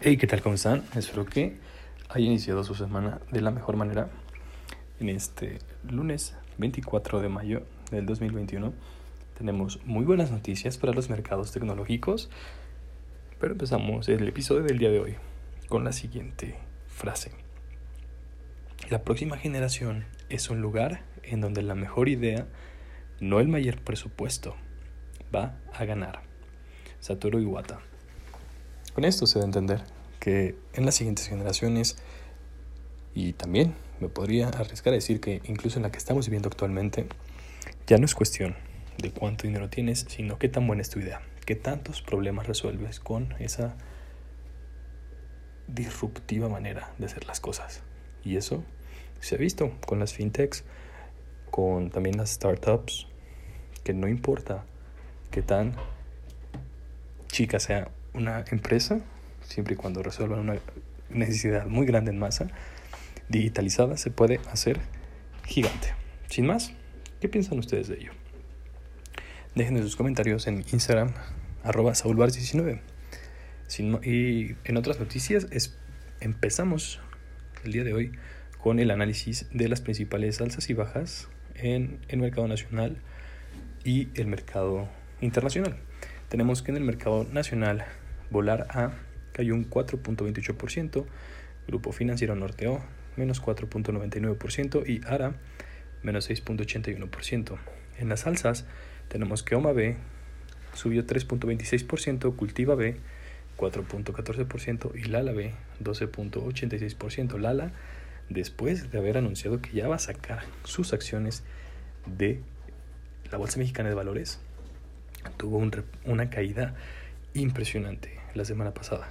Hey, ¿qué tal? ¿Cómo están? Espero que haya iniciado su semana de la mejor manera. En este lunes 24 de mayo del 2021 tenemos muy buenas noticias para los mercados tecnológicos, pero empezamos el episodio del día de hoy con la siguiente frase. La próxima generación es un lugar en donde la mejor idea, no el mayor presupuesto, va a ganar. Satoru Iwata. Con esto se da a entender que en las siguientes generaciones, y también me podría arriesgar a decir que incluso en la que estamos viviendo actualmente, ya no es cuestión de cuánto dinero tienes, sino qué tan buena es tu idea, qué tantos problemas resuelves con esa disruptiva manera de hacer las cosas. Y eso se ha visto con las fintechs, con también las startups, que no importa qué tan chica sea una empresa, siempre y cuando resuelvan una necesidad muy grande en masa, digitalizada, se puede hacer gigante. Sin más, ¿qué piensan ustedes de ello? Déjenme sus comentarios en Instagram, arroba saulbars19. y en otras noticias, es, empezamos el día de hoy con el análisis de las principales alzas y bajas en el mercado nacional y el mercado internacional. Tenemos que en el mercado nacional Volar A cayó un 4.28%, Grupo Financiero Norteo menos 4.99% y ARA menos 6.81%. En las alzas tenemos que OMA B subió 3.26%, Cultiva B 4.14% y Lala B 12.86%. Lala después de haber anunciado que ya va a sacar sus acciones de la Bolsa Mexicana de Valores, tuvo una caída impresionante la semana pasada.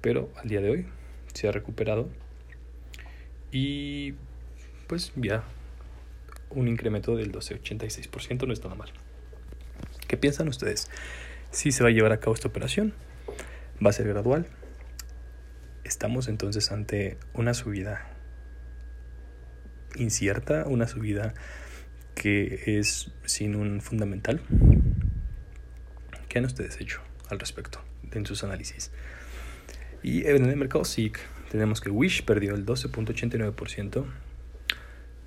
Pero al día de hoy se ha recuperado y pues ya un incremento del 12,86% no está nada mal. ¿Qué piensan ustedes? Si se va a llevar a cabo esta operación, va a ser gradual. Estamos entonces ante una subida incierta, una subida que es sin un fundamental. ¿Qué han ustedes hecho? al respecto en sus análisis. Y en el mercado SIC tenemos que Wish perdió el 12.89%,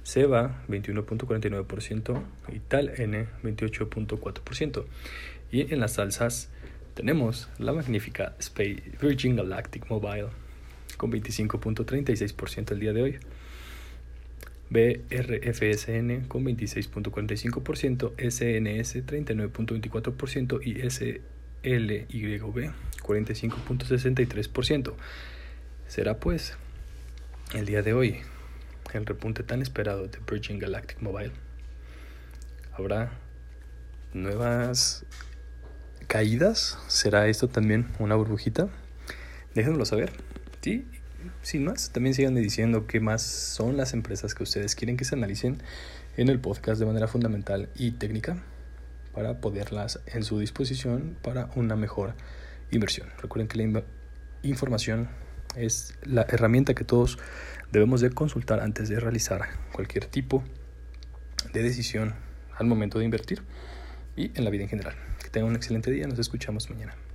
Seba 21.49% y Tal N 28.4%. Y en las alzas tenemos la magnífica Space Virgin Galactic Mobile con 25.36% el día de hoy. BRFSN con 26.45%, SNS 39.24% y S LYB 45.63%. Será pues el día de hoy el repunte tan esperado de Virgin Galactic Mobile. Habrá nuevas caídas. ¿Será esto también una burbujita? Déjenmelo saber. Sí, sin más, también sigan diciendo qué más son las empresas que ustedes quieren que se analicen en el podcast de manera fundamental y técnica para poderlas en su disposición para una mejor inversión. Recuerden que la información es la herramienta que todos debemos de consultar antes de realizar cualquier tipo de decisión al momento de invertir y en la vida en general. Que tengan un excelente día, nos escuchamos mañana.